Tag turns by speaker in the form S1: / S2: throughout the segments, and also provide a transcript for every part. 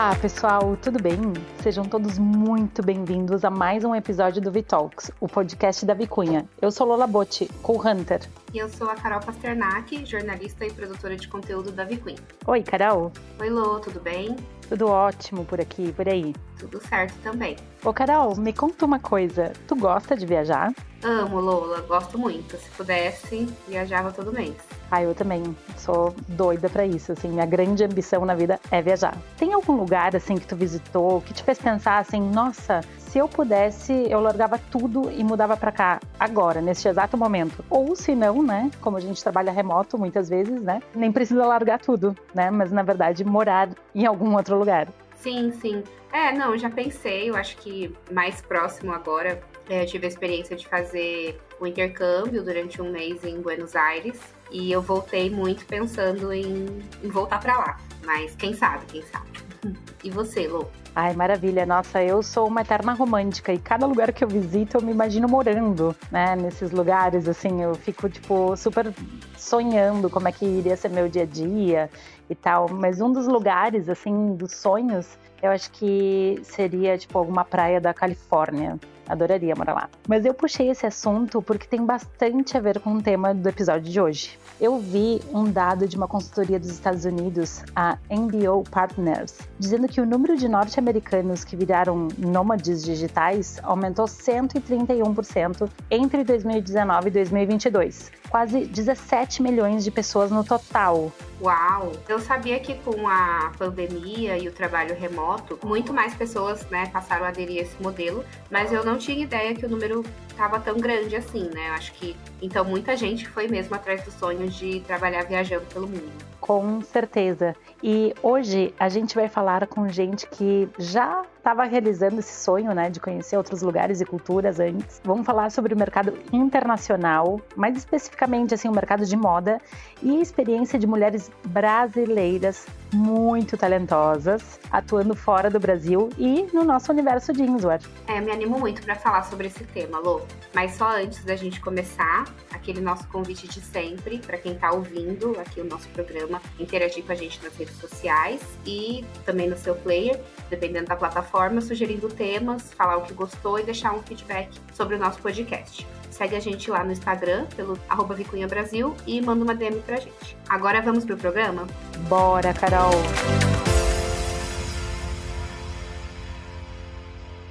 S1: Olá, pessoal, tudo bem? Sejam todos muito bem-vindos a mais um episódio do Vitalks, o podcast da Vicunha. Eu sou Lola Botti, co-hunter.
S2: E eu sou a Carol Pasternak, jornalista e produtora de conteúdo da Vicunha.
S1: Oi, Carol.
S2: Oi, Lô, tudo bem?
S1: Tudo ótimo por aqui, por aí.
S2: Tudo certo também.
S1: Ô, Carol, me conta uma coisa. Tu gosta de viajar?
S2: Amo, Lola, gosto muito. Se pudesse, viajava todo mês.
S1: Ah, eu também. Sou doida para isso, assim. Minha grande ambição na vida é viajar. Tem algum lugar, assim, que tu visitou, que te fez pensar, assim, nossa, se eu pudesse, eu largava tudo e mudava para cá agora, neste exato momento. Ou se não, né? Como a gente trabalha remoto muitas vezes, né? Nem precisa largar tudo, né? Mas na verdade morar em algum outro lugar.
S2: Sim, sim. É, não, já pensei, eu acho que mais próximo agora, é, eu tive a experiência de fazer o intercâmbio durante um mês em Buenos Aires e eu voltei muito pensando em, em voltar para lá. Mas quem sabe, quem sabe. E você, Lô?
S1: Ai, maravilha. Nossa, eu sou uma eterna romântica e cada lugar que eu visito eu me imagino morando, né? Nesses lugares, assim, eu fico, tipo, super sonhando como é que iria ser meu dia a dia e tal. Mas um dos lugares, assim, dos sonhos, eu acho que seria, tipo, alguma praia da Califórnia. Adoraria morar lá. Mas eu puxei esse assunto porque tem bastante a ver com o tema do episódio de hoje. Eu vi um dado de uma consultoria dos Estados Unidos, a MBO Partners, dizendo que o número de norte-americanos que viraram nômades digitais aumentou 131% entre 2019 e 2022. Quase 17 milhões de pessoas no total.
S2: Uau! Eu sabia que com a pandemia e o trabalho remoto, muito mais pessoas né, passaram a aderir a esse modelo, mas eu não tinha ideia que o número estava tão grande assim, né? Eu acho que então muita gente foi mesmo atrás do sonho de trabalhar viajando pelo mundo.
S1: Com certeza. E hoje a gente vai falar com gente que já estava realizando esse sonho, né, de conhecer outros lugares e culturas antes. Vamos falar sobre o mercado internacional, mais especificamente assim o mercado de moda e a experiência de mulheres brasileiras muito talentosas, atuando fora do Brasil e no nosso universo jeanswear.
S2: É, me animo muito para falar sobre esse tema, Lô. Mas só antes da gente começar, aquele nosso convite de sempre para quem está ouvindo aqui o nosso programa, interagir com a gente nas redes sociais e também no seu player, dependendo da plataforma, sugerindo temas, falar o que gostou e deixar um feedback sobre o nosso podcast. Segue a gente lá no Instagram, pelo arroba Vicunha Brasil, e manda uma DM pra gente. Agora vamos pro programa?
S1: Bora, Carol!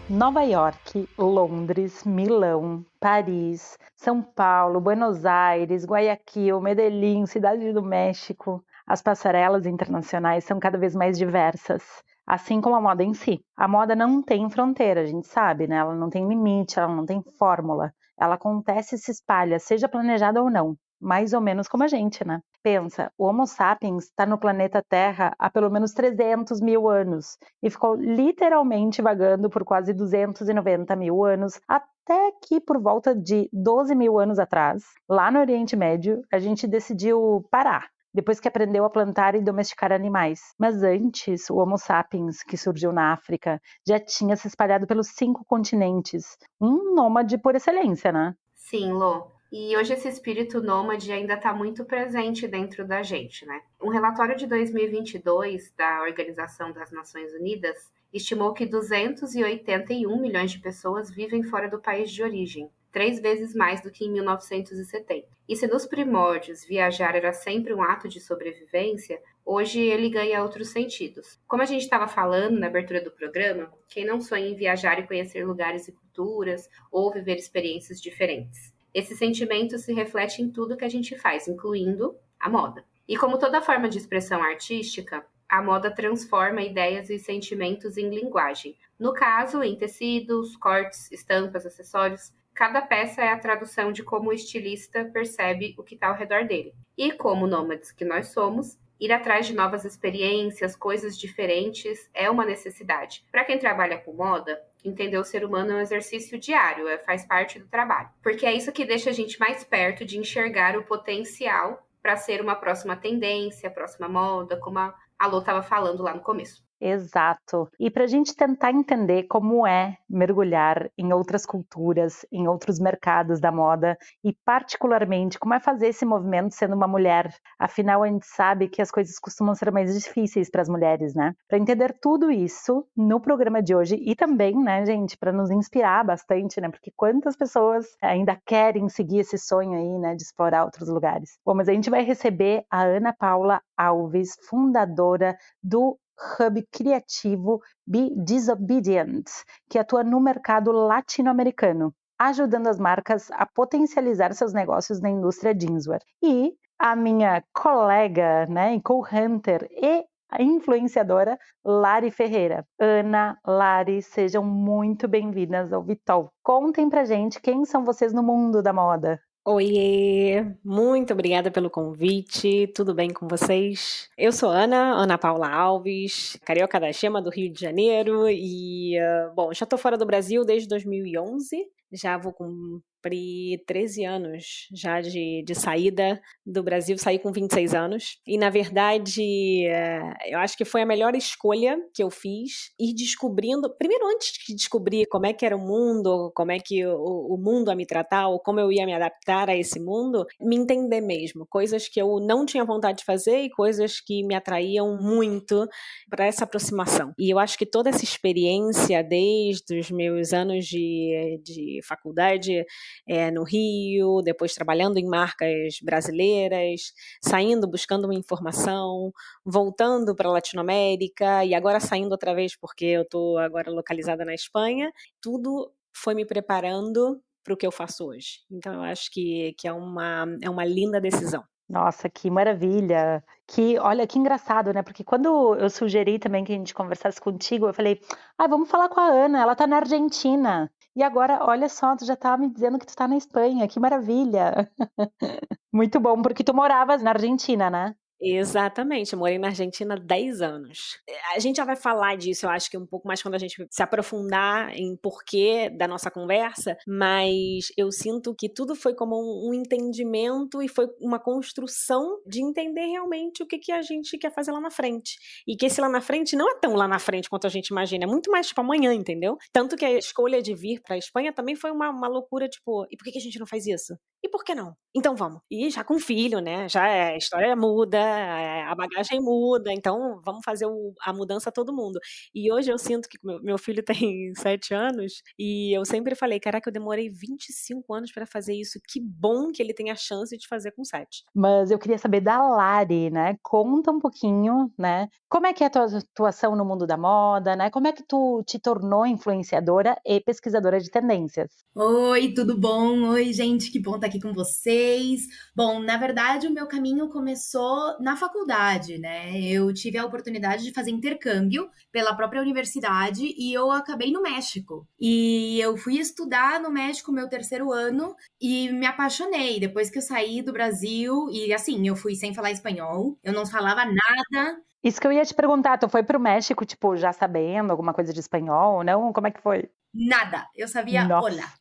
S1: Nova York, Londres, Milão, Paris, São Paulo, Buenos Aires, Guayaquil, Medellín, Cidade do México. As passarelas internacionais são cada vez mais diversas, assim como a moda em si. A moda não tem fronteira, a gente sabe, né? Ela não tem limite, ela não tem fórmula. Ela acontece e se espalha, seja planejada ou não mais ou menos como a gente, né? Pensa, o Homo sapiens está no planeta Terra há pelo menos 300 mil anos e ficou literalmente vagando por quase 290 mil anos, até que por volta de 12 mil anos atrás, lá no Oriente Médio, a gente decidiu parar. Depois que aprendeu a plantar e domesticar animais. Mas antes, o Homo sapiens, que surgiu na África, já tinha se espalhado pelos cinco continentes. Um nômade por excelência, né?
S2: Sim, Lô. E hoje esse espírito nômade ainda está muito presente dentro da gente, né? Um relatório de 2022 da Organização das Nações Unidas estimou que 281 milhões de pessoas vivem fora do país de origem, três vezes mais do que em 1970. E se nos primórdios viajar era sempre um ato de sobrevivência, hoje ele ganha outros sentidos. Como a gente estava falando na abertura do programa, quem não sonha em viajar e conhecer lugares e culturas ou viver experiências diferentes? Esse sentimento se reflete em tudo que a gente faz, incluindo a moda. E como toda forma de expressão artística, a moda transforma ideias e sentimentos em linguagem. No caso, em tecidos, cortes, estampas, acessórios, cada peça é a tradução de como o estilista percebe o que está ao redor dele. E como nômades que nós somos, ir atrás de novas experiências, coisas diferentes, é uma necessidade. Para quem trabalha com moda, entender o ser humano é um exercício diário, é, faz parte do trabalho. Porque é isso que deixa a gente mais perto de enxergar o potencial para ser uma próxima tendência, próxima moda, como a Alô estava falando lá no começo.
S1: Exato. E para a gente tentar entender como é mergulhar em outras culturas, em outros mercados da moda e, particularmente, como é fazer esse movimento sendo uma mulher. Afinal, a gente sabe que as coisas costumam ser mais difíceis para as mulheres, né? Para entender tudo isso no programa de hoje e também, né, gente, para nos inspirar bastante, né? Porque quantas pessoas ainda querem seguir esse sonho aí, né, de explorar outros lugares. Bom, mas a gente vai receber a Ana Paula Alves, fundadora do hub criativo Be Disobedient, que atua no mercado latino-americano, ajudando as marcas a potencializar seus negócios na indústria jeanswear. E a minha colega, né, co-hunter e influenciadora Lari Ferreira. Ana, Lari, sejam muito bem-vindas ao Vitol. Contem pra gente quem são vocês no mundo da moda.
S3: Oiê, muito obrigada pelo convite, tudo bem com vocês? Eu sou Ana, Ana Paula Alves, carioca da Chema do Rio de Janeiro e, uh, bom, já estou fora do Brasil desde 2011, já vou com cumpri 13 anos já de, de saída do Brasil, saí com 26 anos. E, na verdade, é, eu acho que foi a melhor escolha que eu fiz, ir descobrindo, primeiro antes de descobrir como é que era o mundo, como é que o, o mundo ia me tratar, ou como eu ia me adaptar a esse mundo, me entender mesmo. Coisas que eu não tinha vontade de fazer e coisas que me atraíam muito para essa aproximação. E eu acho que toda essa experiência, desde os meus anos de, de faculdade, é, no Rio, depois trabalhando em marcas brasileiras, saindo buscando uma informação, voltando para a Latinoamérica e agora saindo outra vez porque eu estou agora localizada na Espanha. Tudo foi me preparando para o que eu faço hoje. Então eu acho que, que é, uma, é uma linda decisão.
S1: Nossa, que maravilha! Que, olha, que engraçado, né? Porque quando eu sugeri também que a gente conversasse contigo, eu falei, ah, vamos falar com a Ana, ela tá na Argentina. E agora, olha só, tu já tá me dizendo que tu tá na Espanha, que maravilha! Muito bom, porque tu moravas na Argentina, né?
S3: Exatamente, eu morei na Argentina 10 anos. A gente já vai falar disso, eu acho que um pouco mais quando a gente se aprofundar em porquê da nossa conversa, mas eu sinto que tudo foi como um, entendimento e foi uma construção de entender realmente o que, que a gente quer fazer lá na frente. E que esse lá na frente não é tão lá na frente quanto a gente imagina, é muito mais tipo amanhã, entendeu? Tanto que a escolha de vir para a Espanha também foi uma, uma loucura, tipo, e por que, que a gente não faz isso? E por que não? Então vamos. E já com filho, né? Já é, a história muda, a bagagem muda, então vamos fazer o, a mudança todo mundo. E hoje eu sinto que meu, meu filho tem sete anos e eu sempre falei, caraca, eu demorei 25 anos para fazer isso. Que bom que ele tem a chance de fazer com sete.
S1: Mas eu queria saber da Lari, né? Conta um pouquinho, né? Como é que é a tua atuação no mundo da moda, né? Como é que tu te tornou influenciadora e pesquisadora de tendências?
S4: Oi, tudo bom? Oi, gente, que bom estar aqui com vocês. Bom, na verdade, o meu caminho começou na faculdade, né? Eu tive a oportunidade de fazer intercâmbio pela própria universidade e eu acabei no México. E eu fui estudar no México meu terceiro ano e me apaixonei depois que eu saí do Brasil. E assim, eu fui sem falar espanhol, eu não falava nada.
S1: Isso que eu ia te perguntar, tu foi pro México, tipo, já sabendo alguma coisa de espanhol ou não? Como é que foi?
S4: Nada. Eu sabia Nossa. olá.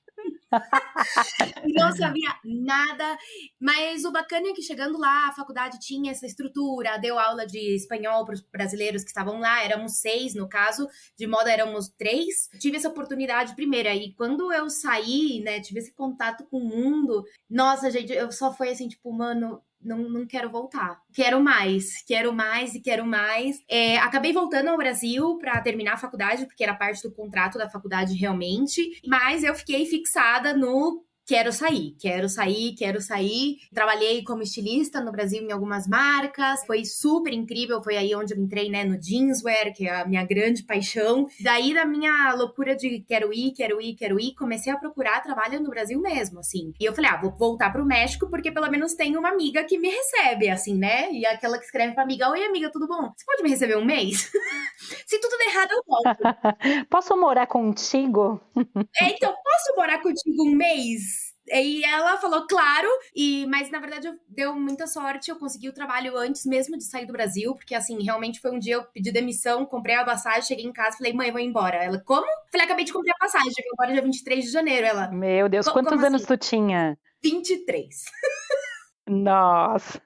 S4: não sabia nada, mas o bacana é que chegando lá, a faculdade tinha essa estrutura, deu aula de espanhol para os brasileiros que estavam lá, éramos seis no caso, de moda éramos três. Tive essa oportunidade primeiro, aí quando eu saí, né, tive esse contato com o mundo, nossa, gente, eu só foi assim, tipo, mano, não, não quero voltar. Quero mais, quero mais e quero mais. É, acabei voltando ao Brasil para terminar a faculdade, porque era parte do contrato da faculdade realmente, mas eu fiquei fixada no quero sair, quero sair, quero sair. Trabalhei como estilista no Brasil em algumas marcas, foi super incrível, foi aí onde eu entrei, né, no jeanswear, que é a minha grande paixão. Daí da minha loucura de quero ir, quero ir, quero ir, comecei a procurar trabalho no Brasil mesmo, assim. E eu falei, ah, vou voltar pro México porque pelo menos tem uma amiga que me recebe, assim, né? E aquela que escreve pra amiga, oi amiga, tudo bom? Você pode me receber um mês? Se tudo der errado, eu volto.
S1: posso morar contigo?
S4: é, então, posso morar contigo um mês? E ela falou, claro, e mas na verdade eu, deu muita sorte, eu consegui o trabalho antes mesmo de sair do Brasil, porque assim, realmente foi um dia eu pedi demissão, comprei a passagem, cheguei em casa, falei, mãe, eu vou embora. Ela, como? Falei, acabei de comprar a passagem, cheguei embora dia 23 de janeiro. Ela,
S1: Meu Deus, quantos anos assim? tu tinha?
S4: 23.
S1: Nossa.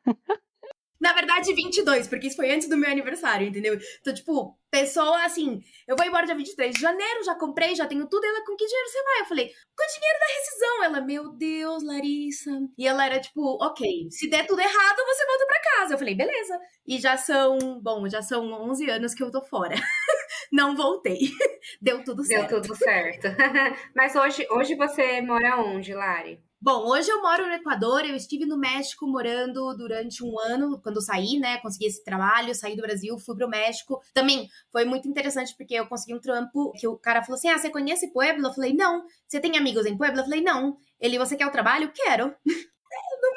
S4: Na verdade, 22, porque isso foi antes do meu aniversário, entendeu? Então, tipo, pessoa assim, eu vou embora dia 23 de janeiro, já comprei, já tenho tudo. Ela, com que dinheiro você vai? Eu falei, com o dinheiro da rescisão. Ela, meu Deus, Larissa. E ela era tipo, ok, se der tudo errado, você volta pra casa. Eu falei, beleza. E já são, bom, já são 11 anos que eu tô fora. Não voltei. Deu tudo certo.
S2: Deu tudo certo. Mas hoje, hoje você mora onde, Lari?
S4: Bom, hoje eu moro no Equador, eu estive no México morando durante um ano, quando saí, né, consegui esse trabalho, saí do Brasil, fui pro México. Também foi muito interessante porque eu consegui um trampo que o cara falou assim: "Ah, você conhece Puebla?" Eu falei: "Não". "Você tem amigos em Puebla?" Eu falei: "Não". Ele: "Você quer o trabalho?" "Quero".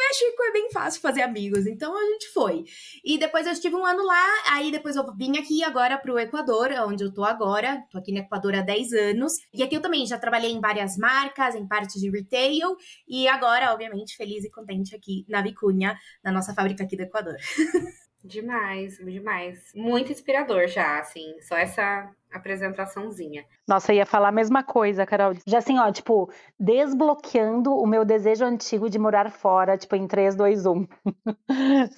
S4: México é bem fácil fazer amigos, então a gente foi. E depois eu estive um ano lá, aí depois eu vim aqui agora pro Equador, onde eu tô agora. Tô aqui no Equador há 10 anos. E aqui eu também já trabalhei em várias marcas, em partes de retail. E agora, obviamente, feliz e contente aqui na Vicunha, na nossa fábrica aqui do Equador.
S2: Demais, demais. Muito inspirador já, assim, só essa apresentaçãozinha.
S1: Nossa, ia falar a mesma coisa, Carol. Já assim, ó, tipo, desbloqueando o meu desejo antigo de morar fora, tipo, em 3, 2, 1.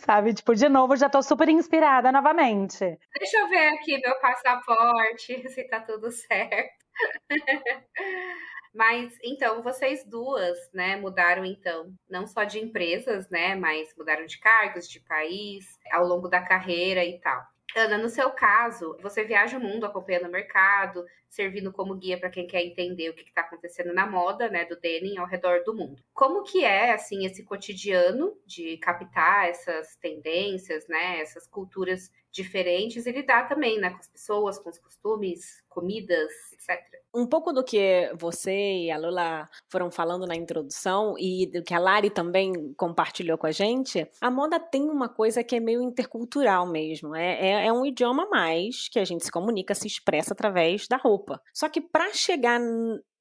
S1: Sabe? Tipo, de novo, já tô super inspirada novamente.
S2: Deixa eu ver aqui meu passaporte, se tá tudo certo. Mas então vocês duas, né, mudaram então, não só de empresas, né, mas mudaram de cargos, de país, ao longo da carreira e tal. Ana, no seu caso, você viaja o mundo acompanhando o mercado, servindo como guia para quem quer entender o que está acontecendo na moda, né, do denim ao redor do mundo. Como que é, assim, esse cotidiano de captar essas tendências, né, essas culturas diferentes e lidar também, né, com as pessoas, com os costumes, comidas, etc.
S3: Um pouco do que você e a Lula foram falando na introdução e do que a Lari também compartilhou com a gente, a moda tem uma coisa que é meio intercultural mesmo. É, é, é um idioma mais que a gente se comunica, se expressa através da roupa. Só que para chegar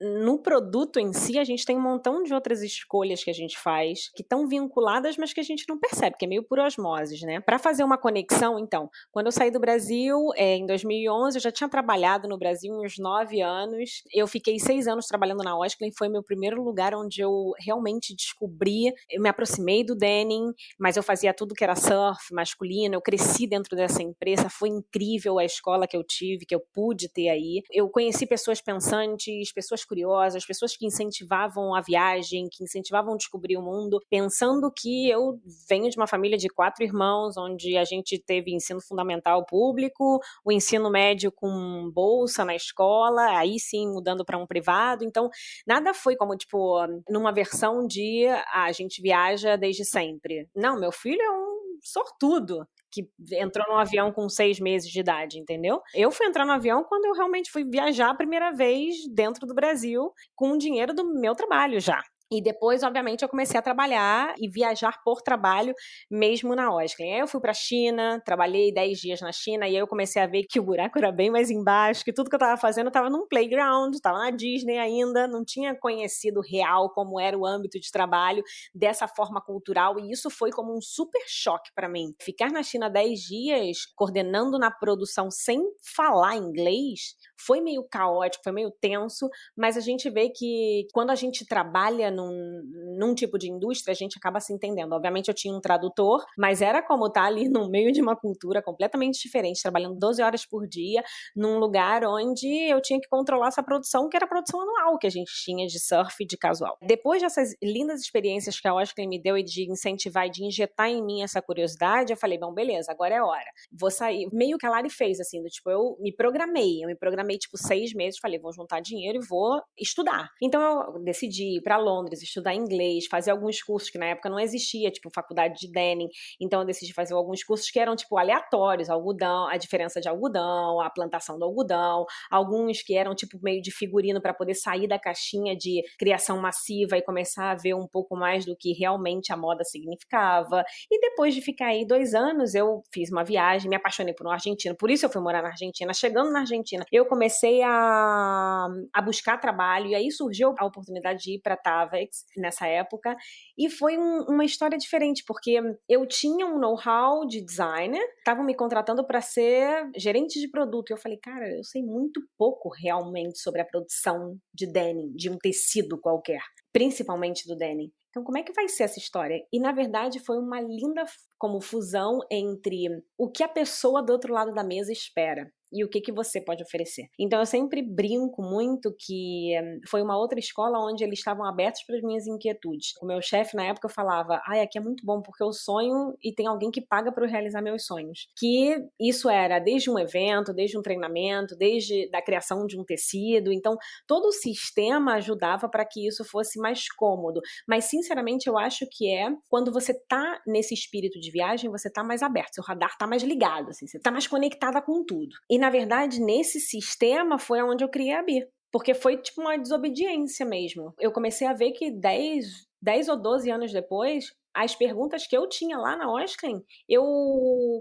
S3: no produto em si, a gente tem um montão de outras escolhas que a gente faz que estão vinculadas, mas que a gente não percebe, que é meio por osmoses, né? Para fazer uma conexão, então, quando eu saí do Brasil, é, em 2011, eu já tinha trabalhado no Brasil uns nove anos. Eu fiquei seis anos trabalhando na Osklen, foi meu primeiro lugar onde eu realmente descobri, eu me aproximei do denim, mas eu fazia tudo que era surf, masculino, eu cresci dentro dessa empresa, foi incrível a escola que eu tive, que eu pude ter aí. Eu conheci pessoas pensantes, pessoas curiosas, pessoas que incentivavam a viagem, que incentivavam descobrir o mundo, pensando que eu venho de uma família de quatro irmãos, onde a gente teve ensino fundamental público, o ensino médio com bolsa na escola, aí sim mudando para um privado. Então, nada foi como, tipo, numa versão de ah, a gente viaja desde sempre. Não, meu filho é um sortudo que entrou no avião com seis meses de idade, entendeu? Eu fui entrar no avião quando eu realmente fui viajar a primeira vez dentro do Brasil com o dinheiro do meu trabalho já. E depois, obviamente, eu comecei a trabalhar e viajar por trabalho, mesmo na Oscar. Aí eu fui para a China, trabalhei 10 dias na China, e aí eu comecei a ver que o buraco era bem mais embaixo, que tudo que eu estava fazendo estava num playground, estava na Disney ainda, não tinha conhecido real como era o âmbito de trabalho dessa forma cultural, e isso foi como um super choque para mim. Ficar na China 10 dias, coordenando na produção sem falar inglês, foi meio caótico, foi meio tenso, mas a gente vê que quando a gente trabalha num, num tipo de indústria, a gente acaba se entendendo. Obviamente eu tinha um tradutor, mas era como estar tá ali no meio de uma cultura completamente diferente, trabalhando 12 horas por dia, num lugar onde eu tinha que controlar essa produção, que era a produção anual que a gente tinha de surf de casual. Depois dessas lindas experiências que a Oscar me deu e de incentivar e de injetar em mim essa curiosidade, eu falei, bom, beleza, agora é hora. Vou sair. Meio que a Lari fez, assim, do tipo, eu me programei, eu me programei, tipo, seis meses, falei, vou juntar dinheiro e vou estudar. Então eu decidi ir para Londres, estudar inglês, fazer alguns cursos que na época não existia, tipo faculdade de denim. Então eu decidi fazer alguns cursos que eram tipo aleatórios, algodão, a diferença de algodão, a plantação do algodão, alguns que eram tipo meio de figurino para poder sair da caixinha de criação massiva e começar a ver um pouco mais do que realmente a moda significava. E depois de ficar aí dois anos, eu fiz uma viagem, me apaixonei por um argentino, por isso eu fui morar na Argentina. Chegando na Argentina, eu comecei a, a buscar trabalho e aí surgiu a oportunidade de ir para Tava nessa época. E foi um, uma história diferente, porque eu tinha um know-how de designer, estavam me contratando para ser gerente de produto. E eu falei, cara, eu sei muito pouco realmente sobre a produção de denim, de um tecido qualquer, principalmente do denim. Então, como é que vai ser essa história? E, na verdade, foi uma linda como fusão entre o que a pessoa do outro lado da mesa espera e o que, que você pode oferecer. Então eu sempre brinco muito que eh, foi uma outra escola onde eles estavam abertos para as minhas inquietudes. O meu chefe na época falava: "Ai, aqui é muito bom porque eu sonho e tem alguém que paga para eu realizar meus sonhos". Que isso era desde um evento, desde um treinamento, desde da criação de um tecido. Então todo o sistema ajudava para que isso fosse mais cômodo. Mas sinceramente eu acho que é quando você tá nesse espírito de viagem, você tá mais aberto, seu radar tá mais ligado, assim, você tá mais conectada com tudo. E na verdade, nesse sistema foi onde eu criei a BIR. Porque foi tipo uma desobediência mesmo. Eu comecei a ver que 10, 10 ou 12 anos depois, as perguntas que eu tinha lá na Osklin, eu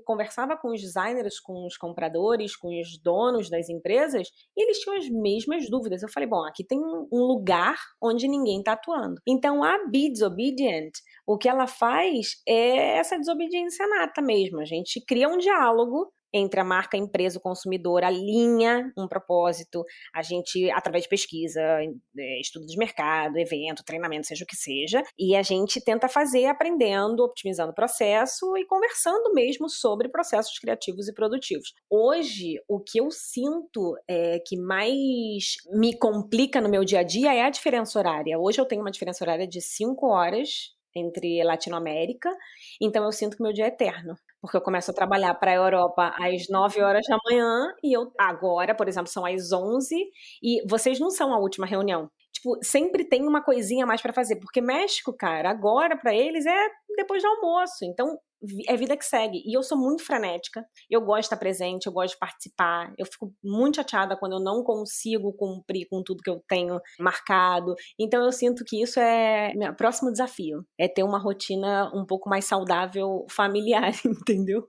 S3: conversava com os designers, com os compradores, com os donos das empresas, e eles tinham as mesmas dúvidas. Eu falei, bom, aqui tem um lugar onde ninguém está atuando. Então, a Be Disobedient, o que ela faz é essa desobediência nata mesmo. A gente cria um diálogo entre a marca, a empresa, o consumidor, alinha um propósito, a gente, através de pesquisa, é, estudo de mercado, evento, treinamento, seja o que seja, e a gente tenta fazer aprendendo, optimizando o processo e conversando mesmo sobre processos criativos e produtivos. Hoje, o que eu sinto é, que mais me complica no meu dia a dia é a diferença horária. Hoje eu tenho uma diferença horária de 5 horas entre Latinoamérica, então eu sinto que meu dia é eterno. Porque eu começo a trabalhar para a Europa às 9 horas da manhã e eu agora, por exemplo, são às 11 e vocês não são a última reunião. Tipo, sempre tem uma coisinha mais para fazer, porque México, cara, agora para eles é depois do almoço. Então, é vida que segue. E eu sou muito frenética, eu gosto de estar presente, eu gosto de participar. Eu fico muito chateada quando eu não consigo cumprir com tudo que eu tenho marcado. Então eu sinto que isso é meu próximo desafio, é ter uma rotina um pouco mais saudável familiar, entendeu?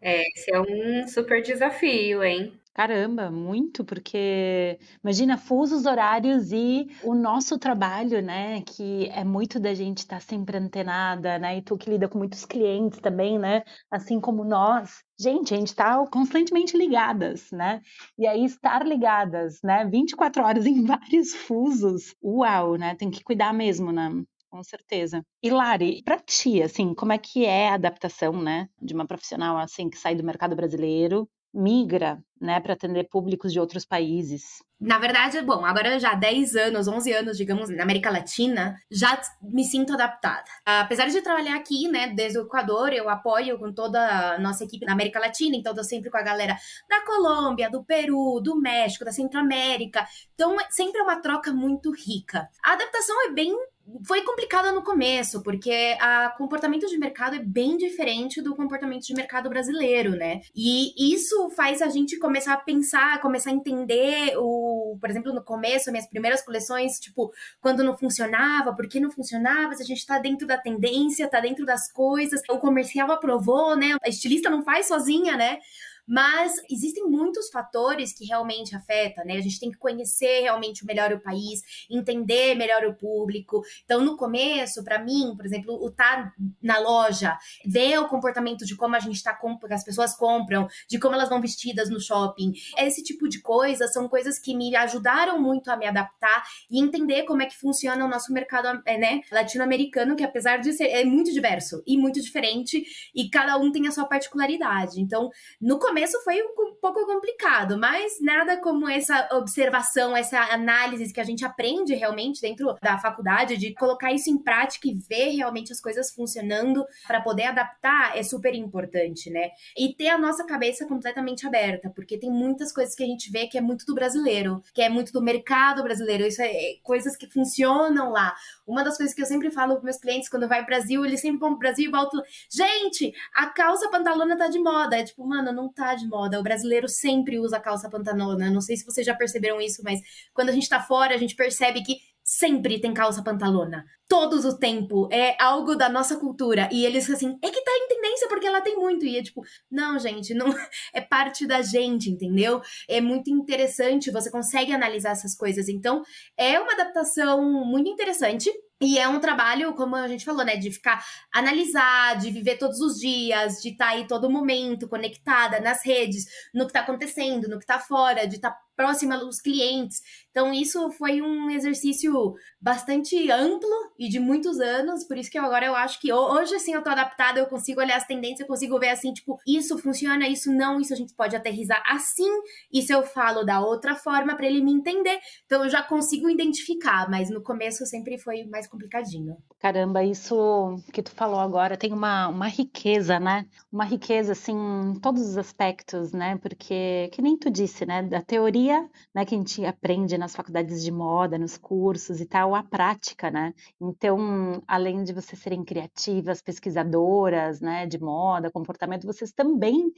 S2: É, esse é um super desafio, hein?
S1: Caramba, muito, porque imagina fusos horários e o nosso trabalho, né? Que é muito da gente estar tá sempre antenada, né? E tu que lida com muitos clientes também, né? Assim como nós. Gente, a gente está constantemente ligadas, né? E aí estar ligadas, né? 24 horas em vários fusos. Uau, né? Tem que cuidar mesmo, né? com certeza. E Lari, para ti, assim, como é que é a adaptação, né, de uma profissional assim que sai do mercado brasileiro migra, né, para atender públicos de outros países?
S4: Na verdade, bom, agora já há 10 anos, 11 anos, digamos, na América Latina, já me sinto adaptada. Apesar de trabalhar aqui, né, desde o Equador, eu apoio com toda a nossa equipe na América Latina, então tô sempre com a galera da Colômbia, do Peru, do México, da Centro-América. Então, sempre é uma troca muito rica. A adaptação é bem foi complicada no começo, porque o comportamento de mercado é bem diferente do comportamento de mercado brasileiro, né? E isso faz a gente começar a pensar, começar a entender o, por exemplo, no começo, minhas primeiras coleções, tipo, quando não funcionava, por que não funcionava, se a gente tá dentro da tendência, tá dentro das coisas, o comercial aprovou, né? A estilista não faz sozinha, né? Mas existem muitos fatores que realmente afetam, né? A gente tem que conhecer realmente melhor o país, entender melhor o público. Então, no começo, para mim, por exemplo, o estar tá na loja, ver o comportamento de como a gente está comprando, as pessoas compram, de como elas vão vestidas no shopping. Esse tipo de coisa são coisas que me ajudaram muito a me adaptar e entender como é que funciona o nosso mercado, é, né, latino-americano, que apesar de ser é muito diverso e muito diferente e cada um tem a sua particularidade. Então, no começo começo foi um pouco complicado, mas nada como essa observação, essa análise que a gente aprende realmente dentro da faculdade, de colocar isso em prática e ver realmente as coisas funcionando para poder adaptar é super importante, né? E ter a nossa cabeça completamente aberta, porque tem muitas coisas que a gente vê que é muito do brasileiro, que é muito do mercado brasileiro, isso é coisas que funcionam lá. Uma das coisas que eu sempre falo para meus clientes quando vai ao Brasil, eles sempre vão pro Brasil e voltam, gente, a calça pantalona tá de moda. É tipo, mano, não tá de moda. O brasileiro sempre usa calça pantalona. Não sei se vocês já perceberam isso, mas quando a gente tá fora, a gente percebe que sempre tem calça pantalona. Todos o tempo. É algo da nossa cultura. E eles assim, é que tá em tendência porque ela tem muito. E é tipo, não, gente, não é parte da gente, entendeu? É muito interessante, você consegue analisar essas coisas. Então, é uma adaptação muito interessante. E é um trabalho, como a gente falou, né? De ficar, analisar, de viver todos os dias, de estar tá aí todo momento conectada nas redes, no que tá acontecendo, no que tá fora, de estar tá próxima dos clientes. Então, isso foi um exercício bastante amplo e de muitos anos, por isso que agora eu acho que hoje, assim, eu tô adaptada, eu consigo olhar as tendências, eu consigo ver, assim, tipo, isso funciona, isso não, isso a gente pode aterrizar assim, isso eu falo da outra forma para ele me entender. Então, eu já consigo identificar, mas no começo sempre foi mais complicadinho.
S1: Caramba, isso que tu falou agora tem uma, uma riqueza, né? Uma riqueza, assim, em todos os aspectos, né? Porque, que nem tu disse, né? Da teoria, né, que a gente aprende nas faculdades de moda, nos cursos e tal, a prática, né? Então, além de vocês serem criativas, pesquisadoras, né, de moda, comportamento, vocês também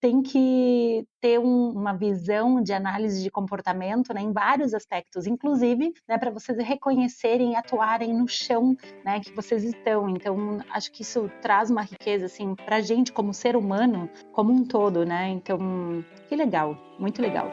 S1: têm que ter um, uma visão de análise de comportamento, né, em vários aspectos, inclusive, né, para vocês reconhecerem e atuarem no chão, né, que vocês estão. Então, acho que isso traz uma riqueza, assim, para a gente como ser humano, como um todo, né? Então, que legal, muito legal.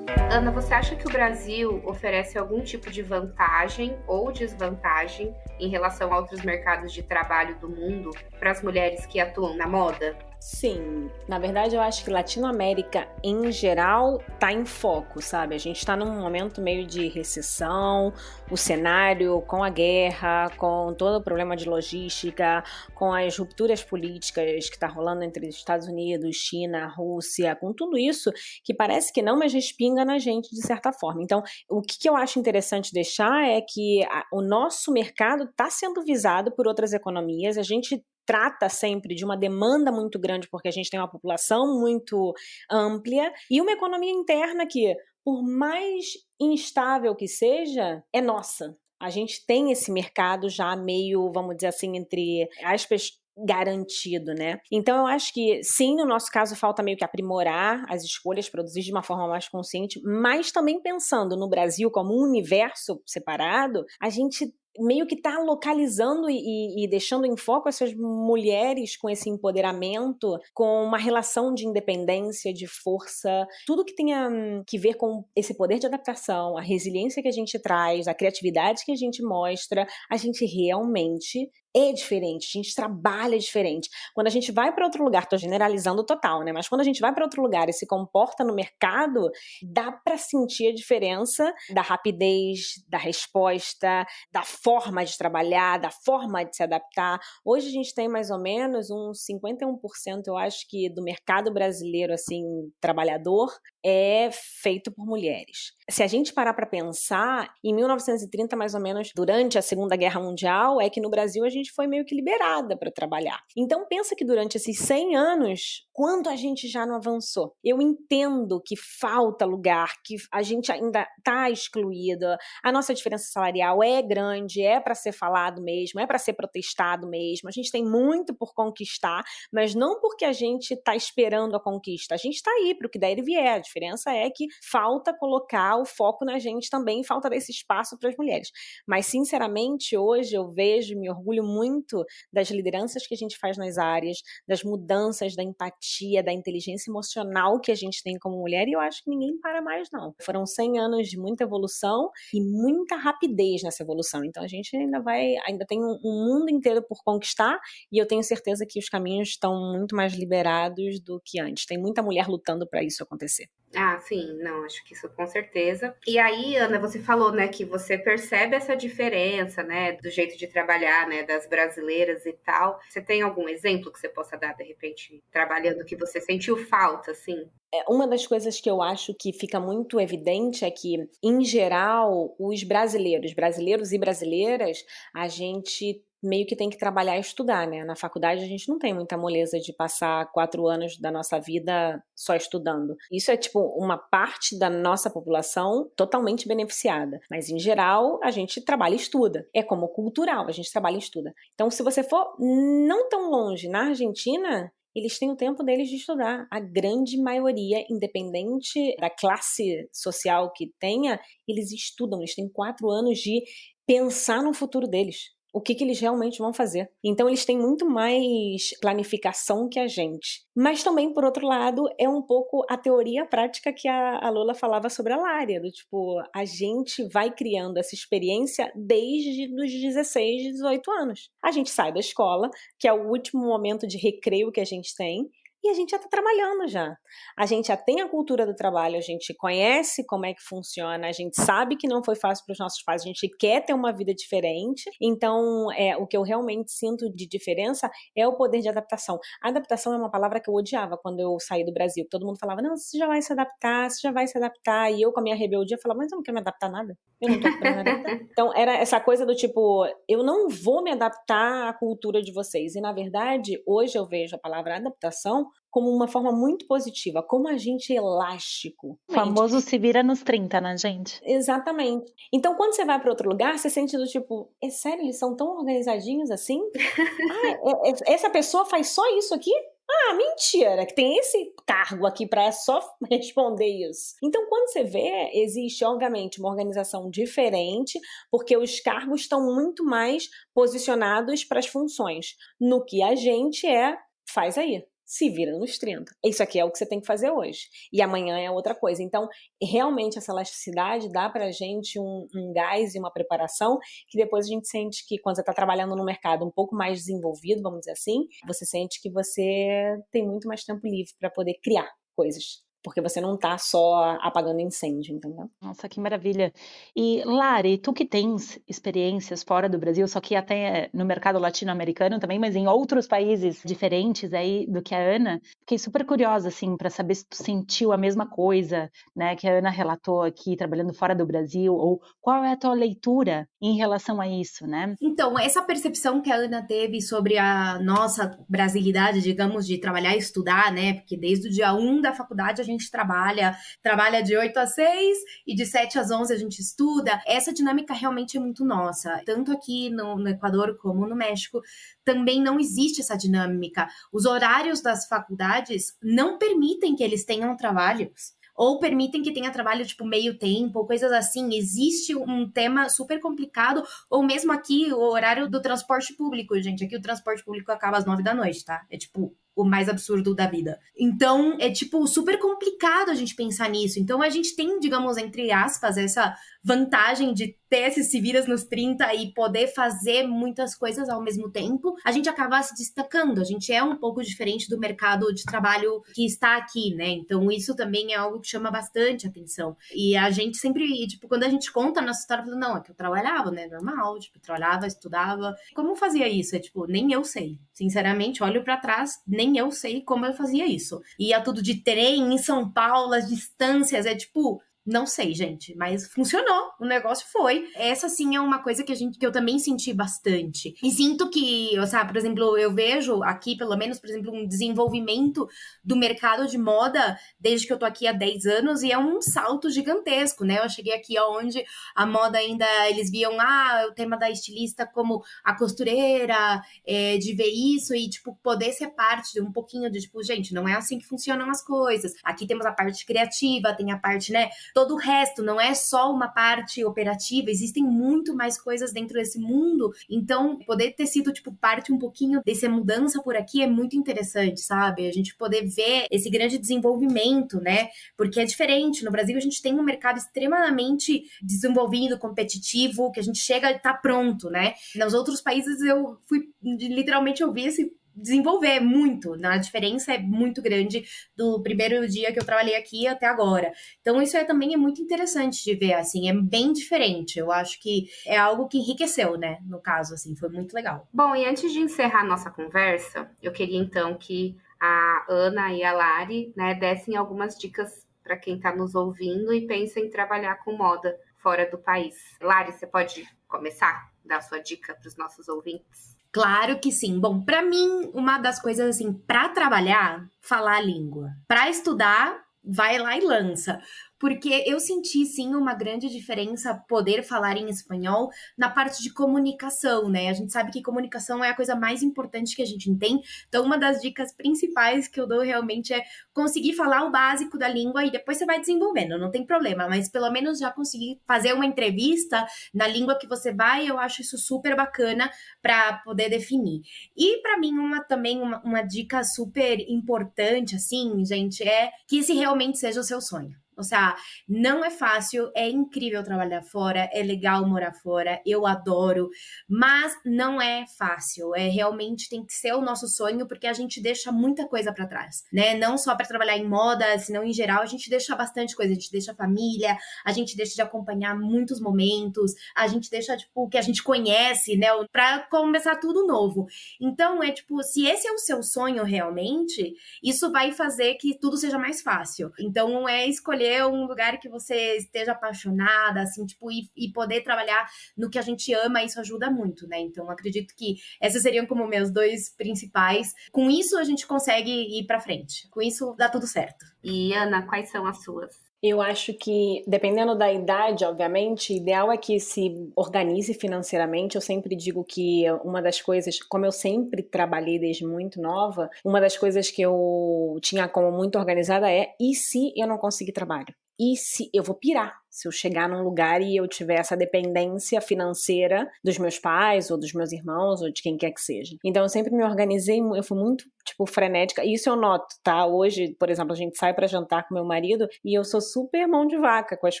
S2: Ana, você acha que o Brasil oferece algum tipo de vantagem ou desvantagem em relação a outros mercados de trabalho do mundo para as mulheres que atuam na moda?
S3: Sim, na verdade eu acho que Latinoamérica em geral tá em foco, sabe? A gente está num momento meio de recessão, o cenário com a guerra, com todo o problema de logística, com as rupturas políticas que tá rolando entre Estados Unidos, China, Rússia, com tudo isso que parece que não, mas respinga na gente de certa forma. Então, o que, eu acho interessante deixar é que o nosso mercado está sendo visado por outras economias, a gente trata sempre de uma demanda muito grande, porque a gente tem uma população muito ampla e uma economia interna que, por mais instável que seja, é nossa. A gente tem esse mercado já meio, vamos dizer assim, entre aspas, garantido, né? Então eu acho que sim, no nosso caso falta meio que aprimorar as escolhas, produzir de uma forma mais consciente, mas também pensando no Brasil como um universo separado, a gente meio que está localizando e, e, deixando em foco essas mulheres com esse empoderamento, com uma relação de independência, de força, tudo que tenha hum, que ver com esse poder de adaptação, a resiliência que a gente traz, a criatividade que a gente mostra, a gente realmente é diferente, a gente trabalha diferente. Quando a gente vai para outro lugar, tô generalizando total, né? Mas quando a gente vai para outro lugar e se comporta no mercado, dá para sentir a diferença da rapidez, da resposta, da forma de trabalhar, da forma de se adaptar. Hoje a gente tem mais ou menos uns 51%, eu acho que do mercado brasileiro assim, trabalhador é feito por mulheres. Se a gente parar para pensar, em 1930 mais ou menos, durante a Segunda Guerra Mundial, é que no Brasil a gente gente foi meio que liberada para trabalhar. Então pensa que durante esses 100 anos, quanto a gente já não avançou. Eu entendo que falta lugar, que a gente ainda está excluída, a nossa diferença salarial é grande, é para ser falado mesmo, é para ser protestado mesmo. A gente tem muito por conquistar, mas não porque a gente está esperando a conquista. A gente está aí para o que der e vier. A diferença é que falta colocar o foco na gente também, falta desse espaço para as mulheres. Mas sinceramente, hoje eu vejo, me orgulho muito das lideranças que a gente faz nas áreas, das mudanças, da empatia, da inteligência emocional que a gente tem como mulher, e eu acho que ninguém para mais, não. Foram 100 anos de muita evolução e muita rapidez nessa evolução. Então a gente ainda vai, ainda tem um, mundo inteiro por conquistar, e eu tenho certeza que os caminhos estão muito mais liberados do que antes. Tem muita mulher lutando para isso acontecer.
S2: Ah, sim, não, acho que isso com certeza. E aí, Ana, você falou, né, que você percebe essa diferença, né, do jeito de trabalhar, né, das brasileiras e tal. Você tem algum exemplo que você possa dar, de repente, trabalhando que você sentiu falta, assim?
S3: É, uma das coisas que eu acho que fica muito evidente é que, em geral, os brasileiros, brasileiros e brasileiras, a gente meio que tem que trabalhar e estudar, né? Na faculdade a gente não tem muita moleza de passar quatro anos da nossa vida só estudando. Isso é tipo uma parte da nossa população totalmente beneficiada. Mas em geral a gente trabalha e estuda. É como cultural, a gente trabalha e estuda. Então se você for não tão longe na Argentina, eles têm o tempo deles de estudar. A grande maioria, independente da classe social que tenha, eles estudam. Eles têm quatro anos de pensar no futuro deles o que, que eles realmente vão fazer. Então, eles têm muito mais planificação que a gente. Mas também, por outro lado, é um pouco a teoria prática que a, a Lola falava sobre a Lária, do tipo, a gente vai criando essa experiência desde os 16, 18 anos. A gente sai da escola, que é o último momento de recreio que a gente tem, e a gente já está trabalhando já. A gente já tem a cultura do trabalho, a gente conhece como é que funciona, a gente sabe que não foi fácil para os nossos pais, a gente quer ter uma vida diferente. Então, é, o que eu realmente sinto de diferença é o poder de adaptação. Adaptação é uma palavra que eu odiava quando eu saí do Brasil. Todo mundo falava, não, você já vai se adaptar, você já vai se adaptar. E eu, com a minha rebeldia, falava, mas eu não quero me adaptar a nada. Eu não tô me adaptar. Então, era essa coisa do tipo, eu não vou me adaptar à cultura de vocês. E, na verdade, hoje eu vejo a palavra adaptação como uma forma muito positiva, como a gente é elástico.
S1: O famoso se vira nos 30, né, gente?
S3: Exatamente. Então, quando você vai para outro lugar, você sente do tipo, é sério, eles são tão organizadinhos assim? ah, é, é, essa pessoa faz só isso aqui? Ah, mentira, que tem esse cargo aqui para só responder isso. Então, quando você vê, existe, obviamente, uma organização diferente, porque os cargos estão muito mais posicionados para as funções. No que a gente é, faz aí se vira nos 30. Isso aqui é o que você tem que fazer hoje. E amanhã é outra coisa. Então, realmente, essa elasticidade dá pra gente um, um gás e uma preparação que depois a gente sente que quando você está trabalhando no mercado um pouco mais desenvolvido, vamos dizer assim, você sente que você tem muito mais tempo livre para poder criar coisas porque você não tá só apagando incêndio, entendeu?
S1: Nossa, que maravilha. E Lari, tu que tens experiências fora do Brasil, só que até no mercado latino-americano também, mas em outros países diferentes aí do que a Ana, fiquei super curiosa assim para saber se tu sentiu a mesma coisa, né, que a Ana relatou aqui trabalhando fora do Brasil ou qual é a tua leitura em relação a isso, né?
S4: Então, essa percepção que a Ana teve sobre a nossa brasilidade, digamos, de trabalhar e estudar, né? Porque desde o dia 1 um da faculdade a gente gente trabalha, trabalha de 8 às 6 e de 7 às 11 a gente estuda. Essa dinâmica realmente é muito nossa. Tanto aqui no, no Equador como no México, também não existe essa dinâmica. Os horários das faculdades não permitem que eles tenham trabalhos ou permitem que tenha trabalho tipo meio tempo, coisas assim. Existe um tema super complicado, ou mesmo aqui o horário do transporte público, gente. Aqui o transporte público acaba às nove da noite, tá? É tipo o mais absurdo da vida. Então, é tipo super complicado a gente pensar nisso. Então, a gente tem, digamos, entre aspas, essa vantagem de ter esses se viras nos 30 e poder fazer muitas coisas ao mesmo tempo, a gente acaba se destacando. A gente é um pouco diferente do mercado de trabalho que está aqui, né? Então, isso também é algo que chama bastante atenção. E a gente sempre, tipo, quando a gente conta a nossa história, fala, não, é que eu trabalhava, né? Normal, tipo, trabalhava, estudava. Como fazia isso? É tipo, nem eu sei. Sinceramente, olho para trás, nem eu sei como eu fazia isso. Ia tudo de trem em São Paulo, as distâncias, é tipo, não sei, gente, mas funcionou, o negócio foi. Essa sim é uma coisa que a gente que eu também senti bastante. E sinto que, sabe, por exemplo, eu vejo aqui, pelo menos, por exemplo, um desenvolvimento do mercado de moda desde que eu tô aqui há 10 anos e é um salto gigantesco, né? Eu cheguei aqui onde a moda ainda eles viam ah, o tema da estilista como a costureira, é, de ver isso e tipo poder ser parte de um pouquinho de tipo, gente, não é assim que funcionam as coisas. Aqui temos a parte criativa, tem a parte, né, todo o resto, não é só uma parte operativa, existem muito mais coisas dentro desse mundo. Então, poder ter sido, tipo, parte um pouquinho dessa mudança por aqui é muito interessante, sabe? A gente poder ver esse grande desenvolvimento, né? Porque é diferente. No Brasil, a gente tem um mercado extremamente desenvolvido, competitivo, que a gente chega e tá pronto, né? Nos outros países, eu fui literalmente ouvir esse desenvolver muito. Né? A diferença é muito grande do primeiro dia que eu trabalhei aqui até agora. Então isso é, também é muito interessante de ver, assim, é bem diferente. Eu acho que é algo que enriqueceu, né, no caso, assim, foi muito legal.
S2: Bom, e antes de encerrar a nossa conversa, eu queria então que a Ana e a Lari, né, dessem algumas dicas para quem está nos ouvindo e pensa em trabalhar com moda fora do país. Lari, você pode começar? Dar sua dica para os nossos ouvintes?
S4: Claro que sim. Bom, para mim, uma das coisas assim, para trabalhar, falar a língua. Para estudar, vai lá e lança porque eu senti sim uma grande diferença poder falar em espanhol na parte de comunicação, né? A gente sabe que comunicação é a coisa mais importante que a gente tem. Então, uma das dicas principais que eu dou realmente é conseguir falar o básico da língua e depois você vai desenvolvendo, não tem problema, mas pelo menos já conseguir fazer uma entrevista na língua que você vai, eu acho isso super bacana para poder definir. E para mim, uma também uma, uma dica super importante, assim, gente, é que esse realmente seja o seu sonho Ou seja, não é fácil, é incrível trabalhar fora, é legal morar fora, eu adoro, mas não é fácil. É realmente tem que ser o nosso sonho porque a gente deixa muita coisa para trás, né? Não só para trabalhar em moda, senão em geral a gente deixa bastante coisa, a gente deixa a família, a gente deixa de acompanhar muitos momentos, a gente deixa tipo o que a gente conhece, né, para começar tudo novo. Então é tipo, se esse é o seu sonho realmente, isso vai fazer que tudo seja mais fácil. Então é escolher escolher um lugar que você esteja apaixonada, assim, tipo, e, e poder trabalhar no que a gente ama, isso ajuda muito, né? Então, acredito que esses seriam como meus dois principais. Com isso, a gente consegue ir para frente. Com isso, dá tudo certo.
S2: E, Ana, quais são as suas?
S3: Eu acho que, dependendo da idade, obviamente, o ideal é que se organize financeiramente. Eu sempre digo que uma das coisas, como eu sempre trabalhei desde muito nova, uma das coisas que eu tinha como muito organizada é: e se eu não conseguir trabalho? E se eu vou pirar se eu chegar num lugar e eu tiver essa dependência financeira dos meus pais ou dos meus irmãos ou de quem quer que seja. Então eu sempre me organizei, eu fui muito tipo frenética. Isso eu noto, tá? Hoje, por exemplo, a gente sai para jantar com meu marido e eu sou super mão de vaca com as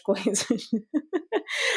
S3: coisas.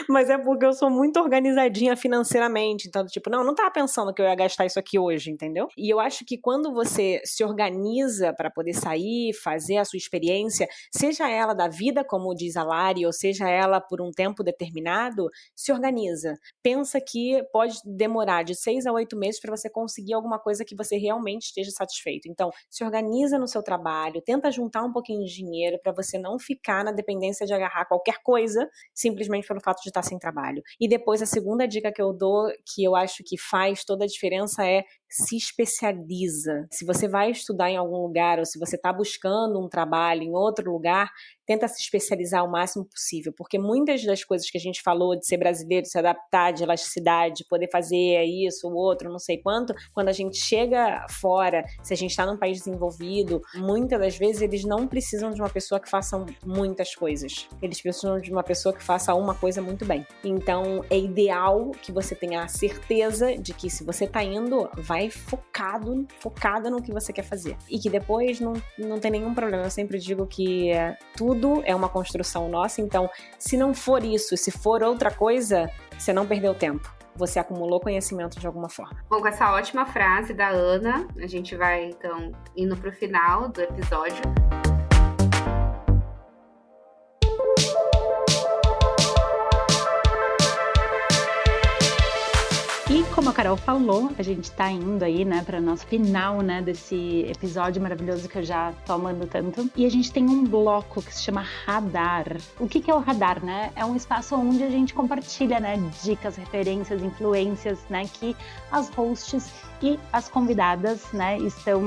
S3: Mas é porque eu sou muito organizadinha financeiramente. Então, tipo, não, não tava pensando que eu ia gastar isso aqui hoje, entendeu? E eu acho que quando você se organiza para poder sair, fazer a sua experiência, seja ela da vida, como diz a Lari, ou seja ela por um tempo determinado, se organiza. Pensa que pode demorar de seis a oito meses para você conseguir alguma coisa que você realmente esteja satisfeito. Então, se organiza no seu trabalho, tenta juntar um pouquinho de dinheiro para você não ficar na dependência de agarrar qualquer coisa simplesmente pelo fato de estar sem trabalho. E depois, a segunda dica que eu dou, que eu acho que faz toda a diferença, é se especializa. Se você vai estudar em algum lugar ou se você está buscando um trabalho em outro lugar, tenta se especializar o máximo possível, porque muitas das coisas que a gente falou de ser brasileiro, se adaptar, de elasticidade, de poder fazer isso, o outro, não sei quanto, quando a gente chega fora, se a gente está num país desenvolvido, muitas das vezes eles não precisam de uma pessoa que faça muitas coisas. Eles precisam de uma pessoa que faça uma coisa muito bem. Então, é ideal que você tenha a certeza de que se você está indo, vai focado, focada no que você quer fazer. E que depois não, não tem nenhum problema. Eu sempre digo que é, tudo tudo é uma construção nossa, então se não for isso, se for outra coisa, você não perdeu tempo. Você acumulou conhecimento de alguma forma.
S2: Bom, com essa ótima frase da Ana, a gente vai então indo para o final do episódio.
S1: Como a Carol falou, a gente está indo aí, né, para nosso final, né, desse episódio maravilhoso que eu já tô amando tanto. E a gente tem um bloco que se chama Radar. O que, que é o Radar, né? É um espaço onde a gente compartilha, né, dicas, referências, influências, né, que as hosts e as convidadas, né, estão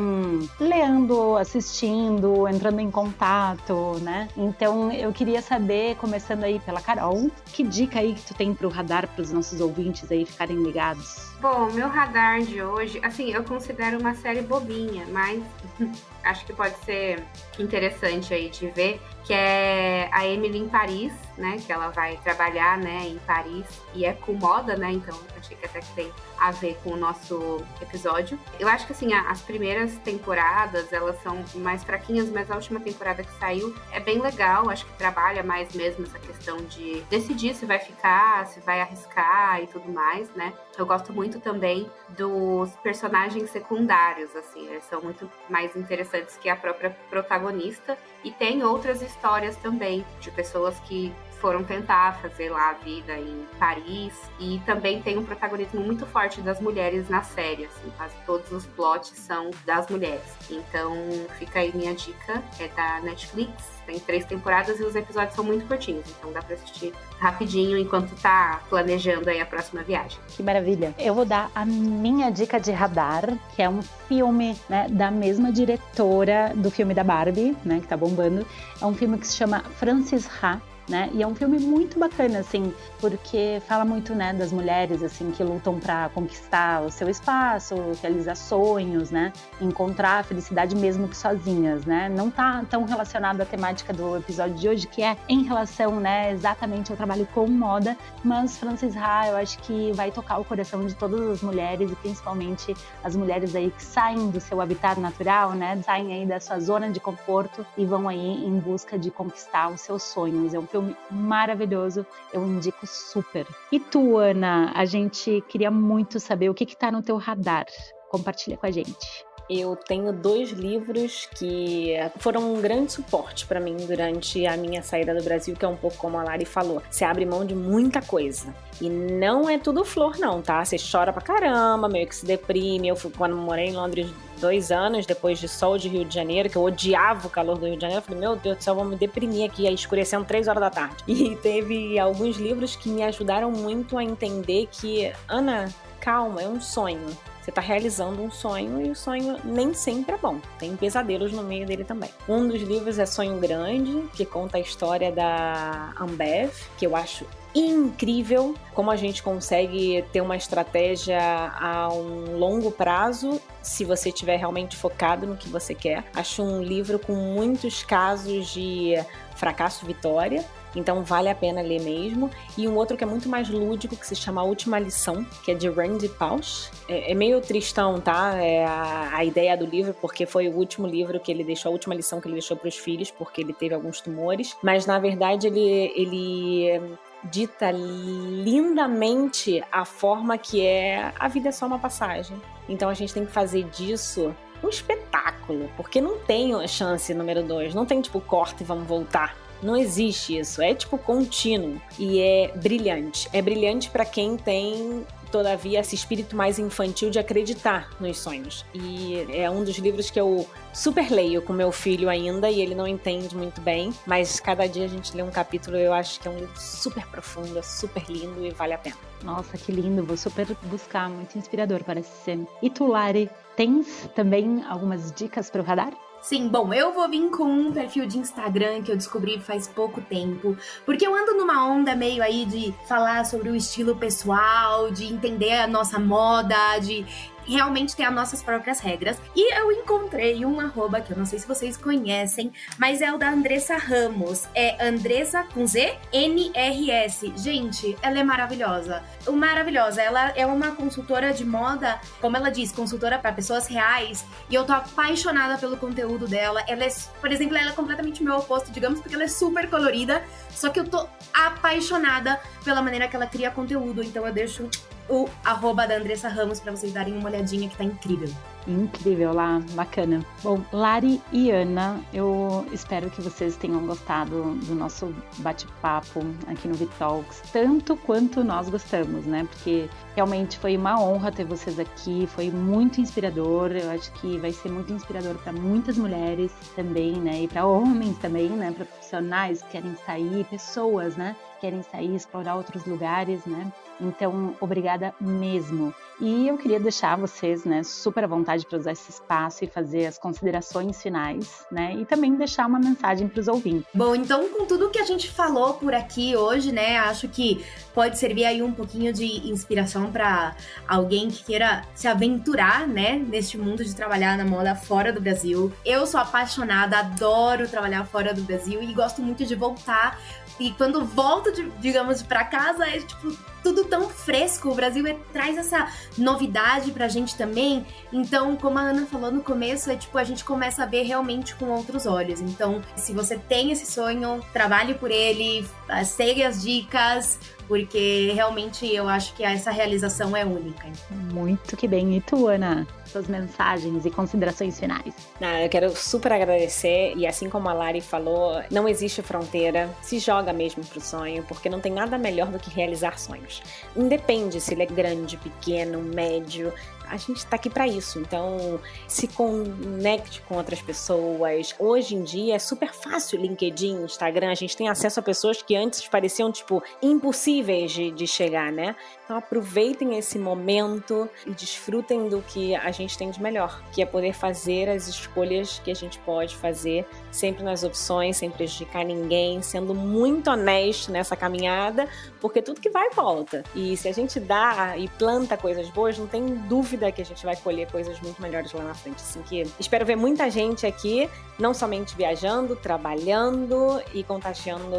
S1: lendo, assistindo, entrando em contato, né? Então eu queria saber, começando aí pela Carol, que dica aí que tu tem pro radar para os nossos ouvintes aí ficarem ligados?
S2: Bom, meu radar de hoje, assim, eu considero uma série bobinha, mas acho que pode ser interessante aí de ver, que é a Emily em Paris, né? Que ela vai trabalhar, né, em Paris e é com moda, né? Então achei que até que tem a ver com o nosso episódio. Eu acho que assim, as primeiras temporadas, elas são mais fraquinhas, mas a última temporada que saiu é bem legal, acho que trabalha mais mesmo essa questão de decidir se vai ficar, se vai arriscar e tudo mais, né? Eu gosto muito também dos personagens secundários, assim, eles são muito mais interessantes que a própria protagonista. E tem outras histórias também de pessoas que foram tentar fazer lá a vida em Paris e também tem um protagonismo muito forte das mulheres na série, assim, quase todos os plots são das mulheres. Então fica aí minha dica, é da Netflix, tem três temporadas e os episódios são muito curtinhos, então dá para assistir rapidinho enquanto tá planejando aí a próxima viagem.
S1: Que maravilha. Eu vou dar a minha dica de radar, que é um filme, né, da mesma diretora do filme da Barbie, né, que tá bombando. É um filme que se chama Francis Ha, né? E é um filme muito bacana, assim, porque fala muito, né, das mulheres, assim, que lutam para conquistar o seu espaço, realizar sonhos, né? Encontrar a felicidade mesmo que sozinhas, né? Não tá tão relacionado à temática do episódio de hoje, que é em relação, né, exatamente ao trabalho com moda, mas Francis Ha, eu acho que vai tocar o coração de todas as mulheres e principalmente as mulheres aí que saem do seu habitat natural, né? Saem aí da sua zona de conforto e vão aí em busca de conquistar os seus sonhos. É um filme maravilhoso, eu indico super. E tu, Ana, a gente queria muito saber o que está no teu radar. Compartilha com a gente
S3: eu tenho dois livros que foram um grande suporte para mim durante a minha saída do Brasil, que é um pouco como a Lari falou. Você abre mão de muita coisa. E não é tudo flor, não, tá? Você chora pra caramba, meio que se deprime. Eu fui, quando morei em Londres dois anos, depois de sol de Rio de Janeiro, que eu odiava o calor do Rio de Janeiro, eu falei, meu Deus do céu, vou me deprimir aqui, aí escurecendo três horas da tarde. E teve alguns livros que me ajudaram muito a entender que, Ana, calma, é um sonho. Você está realizando um sonho e o sonho nem sempre é bom. Tem pesadelos no meio dele também. Um dos livros é Sonho Grande, que conta a história da Ambev, que eu acho incrível como a gente consegue ter uma estratégia a um longo prazo se você estiver realmente focado no que você quer. Acho um livro com muitos casos de fracasso vitória então vale a pena ler mesmo. E um outro que é muito mais lúdico, que se chama A Última Lição, que é de Randy Pausch. É, é meio tristão, tá? É a, a, ideia do livro, porque foi o último livro que ele deixou, a última lição que ele deixou para os filhos, porque ele teve alguns tumores. Mas na verdade ele, ele dita lindamente a forma que é a vida é só uma passagem. Então a gente tem que fazer disso um espetáculo, porque não tem chance número dois, não tem tipo corta e vamos voltar. Não existe isso. É tipo contínuo e é brilhante. É brilhante para quem tem todavia, esse espírito mais infantil de acreditar nos sonhos. E é um dos livros que eu super leio com meu filho ainda e ele não entende muito bem, mas cada dia a gente lê um capítulo eu acho que é um livro super profundo, é super lindo e vale a pena.
S1: Nossa, que lindo, vou super buscar, muito inspirador parece ser. E tu, Lari, tens também algumas dicas para o radar?
S4: Sim, bom, eu vou vir com um perfil de Instagram que eu descobri faz pouco tempo, porque eu ando numa onda meio aí de falar sobre o estilo pessoal, de entender a nossa moda, de realmente ter as nossas próprias regras. E eu encontrei um arroba que eu não sei se vocês conhecem, mas é o da Andressa Ramos. É Andressa com Z N-R-S. Gente, ela é maravilhosa. Maravilhosa, ela é uma consultora de moda, como ela diz, consultora para pessoas reais. E eu tô apaixonada pelo conteúdo dela. Ela é, por exemplo, ela é completamente meu oposto, digamos, porque ela é super colorida. Só que eu tô apaixonada pela maneira que ela cria conteúdo. Então eu deixo o arroba da Andressa Ramos para vocês darem uma olhadinha que tá incrível.
S1: Incrível lá, bacana. Bom, Lari e Ana, eu espero que vocês tenham gostado do nosso bate-papo aqui no Vitalks, tanto quanto nós gostamos, né? Porque realmente foi uma honra ter vocês aqui, foi muito inspirador. Eu acho que vai ser muito inspirador para muitas mulheres também, né? E para homens também, né? Para profissionais que querem sair, pessoas, né? querem sair, explorar outros lugares, né? Então, obrigada mesmo. E eu queria deixar vocês, né, super à vontade para usar esse espaço e fazer as considerações finais, né? E também deixar uma mensagem para os ouvintes.
S4: Bom, então, com tudo que a gente falou por aqui hoje, né, acho que pode servir aí um pouquinho de inspiração para alguém que queira se aventurar, né, neste mundo de trabalhar na moda fora do Brasil. Eu sou apaixonada, adoro trabalhar fora do Brasil e gosto muito de voltar e quando volto, de, digamos, para casa, é tipo tudo tão fresco. O Brasil é, traz essa novidade pra gente também. Então, como a Ana falou no começo, é tipo, a gente começa a ver realmente com outros olhos. Então, se você tem esse sonho, trabalhe por ele, segue as dicas, porque realmente eu acho que essa realização é única.
S1: Muito que bem. E tu, Ana? Suas mensagens e considerações finais.
S3: Ah, eu quero super agradecer e assim como a Lari falou, não existe fronteira. Se joga mesmo pro sonho, porque não tem nada melhor do que realizar sonhos. Independe se ele é grande, pequeno, médio, a gente está aqui para isso. Então, se conecte com outras pessoas. Hoje em dia é super fácil LinkedIn, Instagram, a gente tem acesso a pessoas que antes pareciam tipo impossíveis de, de chegar, né? Então aproveitem esse momento e desfrutem do que a gente tem de melhor, que é poder fazer as escolhas que a gente pode fazer, sempre nas opções, sem prejudicar ninguém, sendo muito honesto nessa caminhada, porque tudo que vai volta. E se a gente dá e planta coisas boas, não tem dúvida que a gente vai colher coisas muito melhores lá na frente. Assim que espero ver muita gente aqui, não somente viajando, trabalhando e contagiando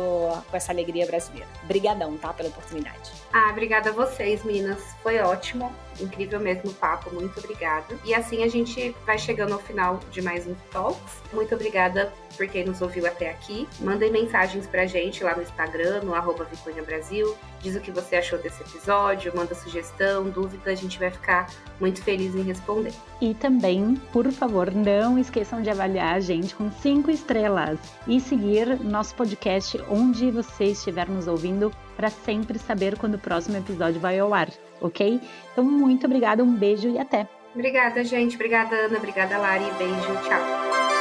S3: com essa alegria brasileira. Obrigadão, tá, pela oportunidade.
S2: Ah, obrigada a vocês, Minas. Foi ótimo. Incrível mesmo o papo. Muito obrigada. E assim a gente vai chegando ao final de mais um Talks. Muito obrigada por quem nos ouviu até aqui. Mandem mensagens pra gente lá no Instagram, no arroba Brasil. Diz o que você achou desse episódio, manda sugestão, dúvida, a gente vai ficar muito feliz em responder.
S1: E também, por favor, não esqueçam de avaliar a gente com cinco estrelas e seguir nosso podcast onde você estiver nos ouvindo para sempre saber quando o próximo episódio vai ao ar, ok? Então, muito obrigada, um beijo e até!
S2: Obrigada, gente. Obrigada, Ana. Obrigada, Lari. Beijo. Tchau.